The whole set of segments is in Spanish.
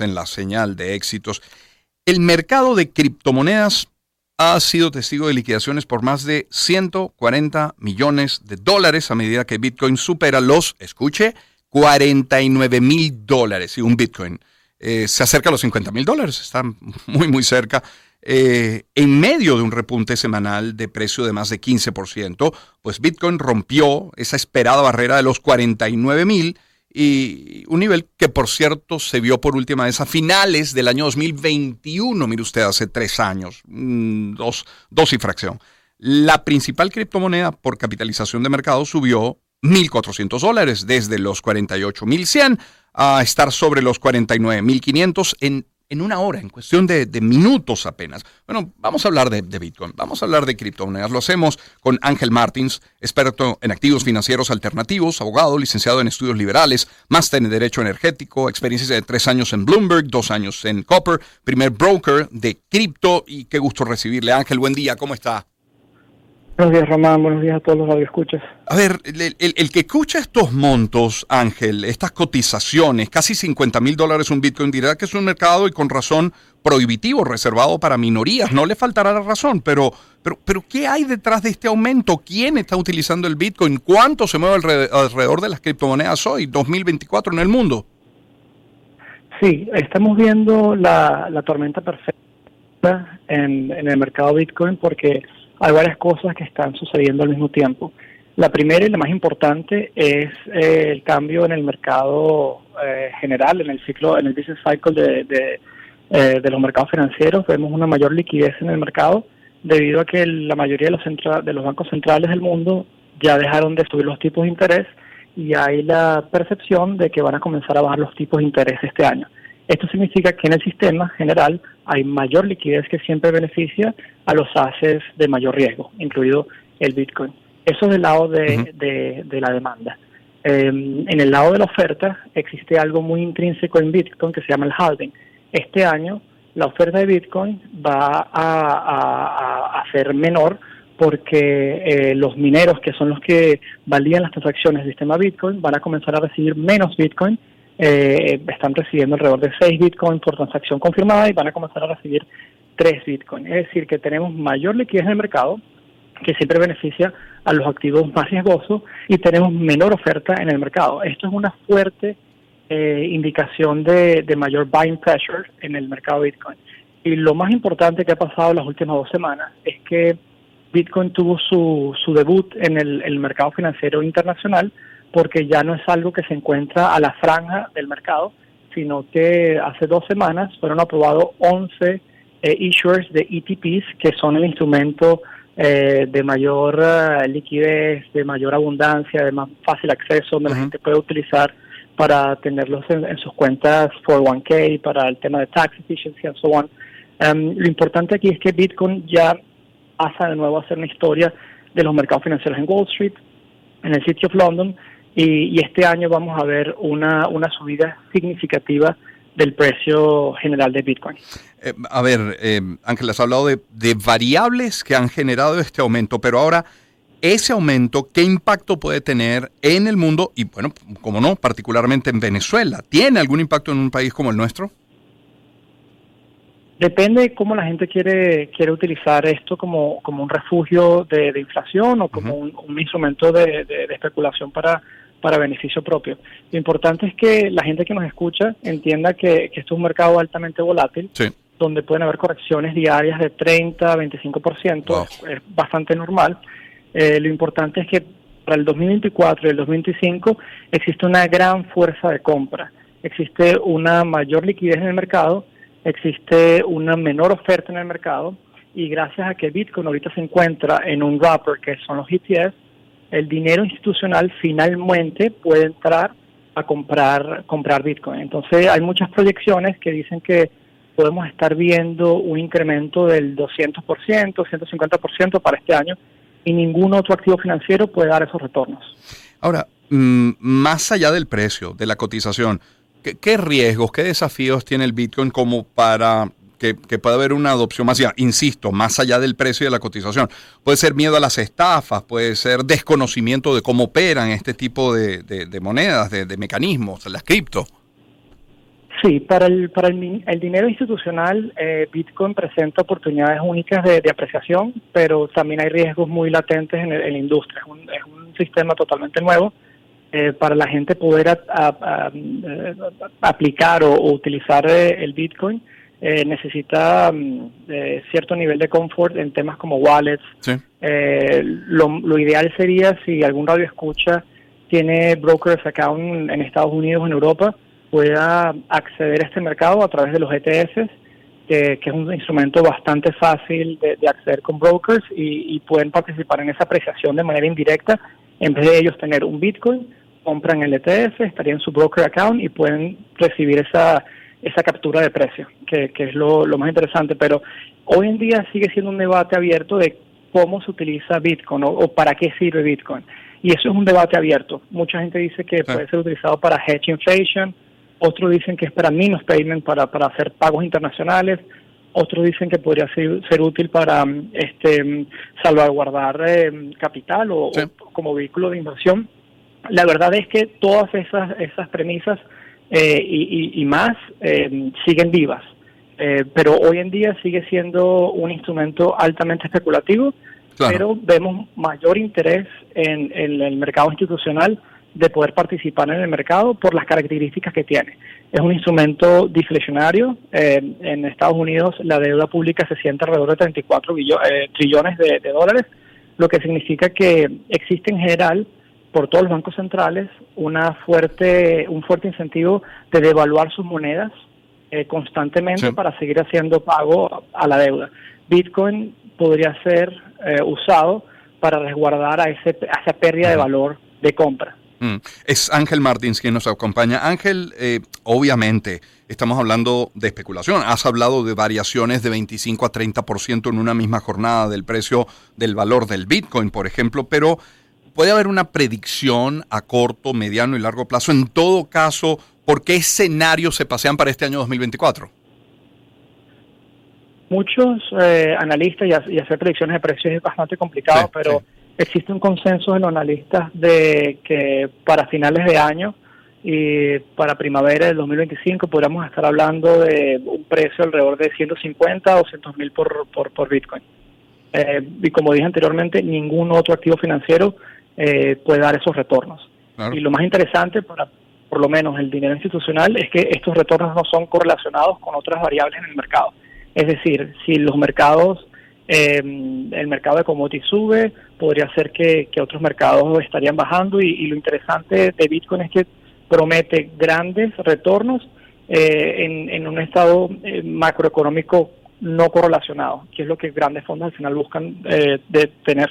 en la señal de éxitos. El mercado de criptomonedas ha sido testigo de liquidaciones por más de 140 millones de dólares a medida que Bitcoin supera los, escuche, 49 mil dólares y un Bitcoin. Eh, se acerca a los 50 mil dólares, está muy, muy cerca. Eh, en medio de un repunte semanal de precio de más de 15%, pues Bitcoin rompió esa esperada barrera de los 49 mil y un nivel que por cierto se vio por última vez a finales del año 2021, mire usted, hace tres años, mm, dos, dos y fracción. La principal criptomoneda por capitalización de mercado subió 1.400 dólares, desde los 48.100 a estar sobre los 49.500 en en una hora, en cuestión de, minutos apenas. Bueno, vamos a hablar de, Bitcoin, vamos a hablar de criptomonedas. Lo hacemos con Ángel Martins, experto en activos financieros alternativos, abogado, licenciado en estudios liberales, máster en Derecho Energético, experiencia de tres años en Bloomberg, dos años en Copper, primer broker de cripto y qué gusto recibirle. Ángel, buen día, ¿cómo está? Buenos días, Román. Buenos días a todos los radioescuchas. A ver, el, que escucha estos montos, Ángel, estas cotizaciones, casi 50 mil dólares un Bitcoin, dirá que es un mercado y con razón prohibitivo, reservado para minorías. No le faltará la razón, pero, pero, pero ¿qué hay detrás de este aumento? ¿Quién está utilizando el Bitcoin? ¿Cuánto se mueve alrededor de las criptomonedas hoy, 2024, en el mundo? Sí, estamos viendo la, tormenta perfecta en, en el mercado Bitcoin porque hay varias cosas que están sucediendo al mismo tiempo. La primera y la más importante es eh, el cambio en el mercado eh, general, en el ciclo, en el business cycle de, eh, de, los mercados financieros. Vemos una mayor liquidez en el mercado debido a que la mayoría de los, de los bancos centrales del mundo ya dejaron de subir los tipos de interés y hay la percepción de que van a comenzar a bajar los tipos de interés este año. Esto significa que en el sistema general hay mayor liquidez que siempre beneficia a los assets de mayor riesgo, incluido el Bitcoin. Eso es del lado de, de, la demanda. Em, en el lado de la oferta existe algo muy intrínseco en Bitcoin que se llama el halving. Este año la oferta de Bitcoin va a, a, ser menor porque eh, los mineros, que son los que valían las transacciones del sistema Bitcoin, van a comenzar a recibir menos Bitcoin eh, están recibiendo alrededor de 6 Bitcoin por transacción confirmada y van a comenzar a recibir 3 Bitcoin. Es decir, que tenemos mayor liquidez en el mercado, que siempre beneficia a los activos más riesgosos y tenemos menor oferta en el mercado. Esto es una fuerte eh, indicación de, mayor buying pressure en el mercado Bitcoin. Y lo más importante que ha pasado en las últimas dos semanas es que Bitcoin tuvo su, su debut en el mercado financiero internacional porque ya no es algo que se encuentra a la franja del mercado, sino que hace dos semanas fueron aprobados 11 eh, issuers de ETPs, que son el instrumento eh, de mayor eh, liquidez, de mayor abundancia, de más fácil acceso, donde la gente puede utilizar para tenerlos en, sus cuentas 401k, para el tema de tax efficiency and so on. Um, lo importante aquí es que Bitcoin ya pasa de nuevo a ser una historia de los mercados financieros en Wall Street, en el City of London, y, este año vamos a ver una, una subida significativa del precio general de Bitcoin. Eh, a ver, eh, Ángel, has hablado de, de, variables que han generado este aumento, pero ahora, ese aumento, ¿qué impacto puede tener en el mundo y, bueno, como no, particularmente en Venezuela? ¿Tiene algún impacto en un país como el nuestro? Depende de cómo la gente quiere quiere utilizar esto como, como un refugio de, inflación o como un, instrumento de, de especulación para para beneficio propio. Lo importante es que la gente que nos escucha entienda que, esto es un mercado altamente volátil, donde pueden haber correcciones diarias de 30 a 25%, es, bastante normal. Eh, lo importante es que para el 2024 y el 2025 existe una gran fuerza de compra, existe una mayor liquidez en el mercado, existe una menor oferta en el mercado y gracias a que Bitcoin ahorita se encuentra en un wrapper que son los ETFs, el dinero institucional finalmente puede entrar a comprar, comprar Bitcoin. Entonces hay muchas proyecciones que dicen que podemos estar viendo un incremento del 200%, 150% para este año y ningún otro activo financiero puede dar esos retornos. Ahora, mm, más allá del precio, de la cotización, ¿qué, riesgos, qué desafíos tiene el Bitcoin como para que, puede haber una adopción masiva, insisto, más allá del precio y de la cotización. Puede ser miedo a las estafas, puede ser desconocimiento de cómo operan este tipo de, monedas, de, mecanismos, las cripto. Sí, para el, para el, dinero institucional, eh, Bitcoin presenta oportunidades únicas de, apreciación, pero también hay riesgos muy latentes en, la industria. Es un, es un, sistema totalmente nuevo. Eh, para la gente poder eh, aplicar o, utilizar el Bitcoin, necesita mm, cierto nivel de confort en temas como wallets. Lo, lo, ideal sería si algún radio escucha tiene brokers account en Estados Unidos o en Europa, pueda acceder a este mercado a través de los ETFs, que, es un instrumento bastante fácil de, acceder con brokers y, pueden participar en esa apreciación de manera indirecta. En vez de ellos tener un Bitcoin, compran el ETF, estaría en su broker account y pueden recibir esa, esa captura de precio, que, es lo, más interesante. Pero hoy en día sigue siendo un debate abierto de cómo se utiliza Bitcoin o para qué sirve Bitcoin. Y eso es un debate abierto. Mucha gente dice que puede ser utilizado para hedge inflation, otros dicen que es para minus payment, para, para hacer pagos internacionales, otros dicen que podría ser, ser útil para este salvaguardar eh, capital o, como vehículo de inversión. La verdad es que todas esas, esas premisas eh, y, y, más eh, siguen vivas, pero hoy en día sigue siendo un instrumento altamente especulativo, pero vemos mayor interés en el mercado institucional de poder participar en el mercado por las características que tiene. Es un instrumento deflacionario. Eh, en Estados Unidos la deuda pública se siente alrededor de 34 eh, trillones de, dólares, lo que significa que existe en general por todos los bancos centrales una fuerte, un fuerte incentivo de devaluar sus monedas eh, constantemente para seguir haciendo pago a la deuda. Bitcoin podría ser usado para resguardar a, ese, a esa pérdida de valor de compra. Mm. Es Ángel Martins quien nos acompaña. Ángel, eh, obviamente estamos hablando de especulación. Has hablado de variaciones de 25 a 30% en una misma jornada del precio del valor del Bitcoin, por ejemplo, pero puede haber una predicción a corto, mediano y largo plazo. En todo caso, ¿por qué escenarios se pasean para este año 2024? Muchos eh, analistas y, hacer predicciones de precios es bastante complicado, pero existe un consenso de los analistas de que para finales de año y para primavera del 2025 podríamos estar hablando de un precio alrededor de 150 o 200 mil por, por, Bitcoin. Eh, y como dije anteriormente, ningún otro activo financiero eh, puede dar esos retornos. Y lo más interesante para por lo menos el dinero institucional es que estos retornos no son correlacionados con otras variables en el mercado. Es decir, si los mercados eh, el mercado de commodities sube, podría ser que, otros mercados estarían bajando y, lo interesante de Bitcoin es que promete grandes retornos eh, en, un estado eh, macroeconómico no correlacionado, que es lo que grandes fondos al final buscan eh, de tener.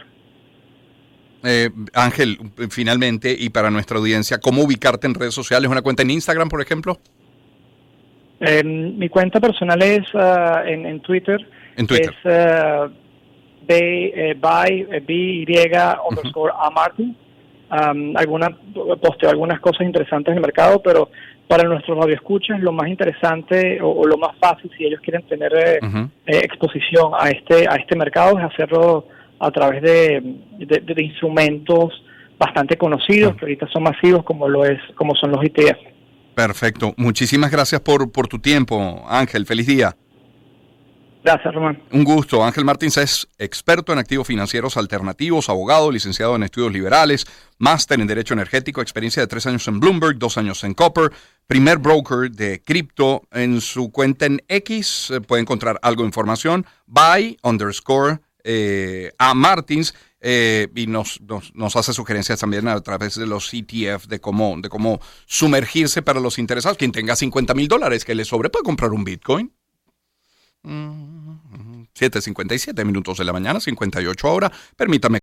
Ángel, finalmente, y para nuestra audiencia, ¿cómo ubicarte en redes sociales? ¿Una cuenta en Instagram, por ejemplo? mi cuenta personal es ah, en Twitter en Twitter. Es uh, B, eh, by, eh, B, Y, underscore A Martin. Um, alguna, posteo algunas cosas interesantes en el mercado, pero para nuestros radioescuchas lo más interesante o, lo más fácil si ellos quieren tener eh, exposición a este a este mercado es hacerlo a través de, de, instrumentos bastante conocidos que ahorita son masivos como lo es como son los ETF. Perfecto. Muchísimas gracias por, por tu tiempo, Ángel. Feliz día. Gracias, Román. Un gusto. Ángel Martins es experto en activos financieros alternativos, abogado, licenciado en estudios liberales, máster en Derecho Energético, experiencia de tres años en Bloomberg, dos años en Copper, primer broker de cripto. En su cuenta en X eh, puede encontrar algo de información. By underscore eh, a Martins. Eh, y nos, nos, hace sugerencias también a través de los ETF de cómo, de cómo sumergirse para los interesados. Quien tenga 50 mil dólares que le sobre puede comprar un Bitcoin. 7.57 minutos de la mañana, 58 ahora. Permítame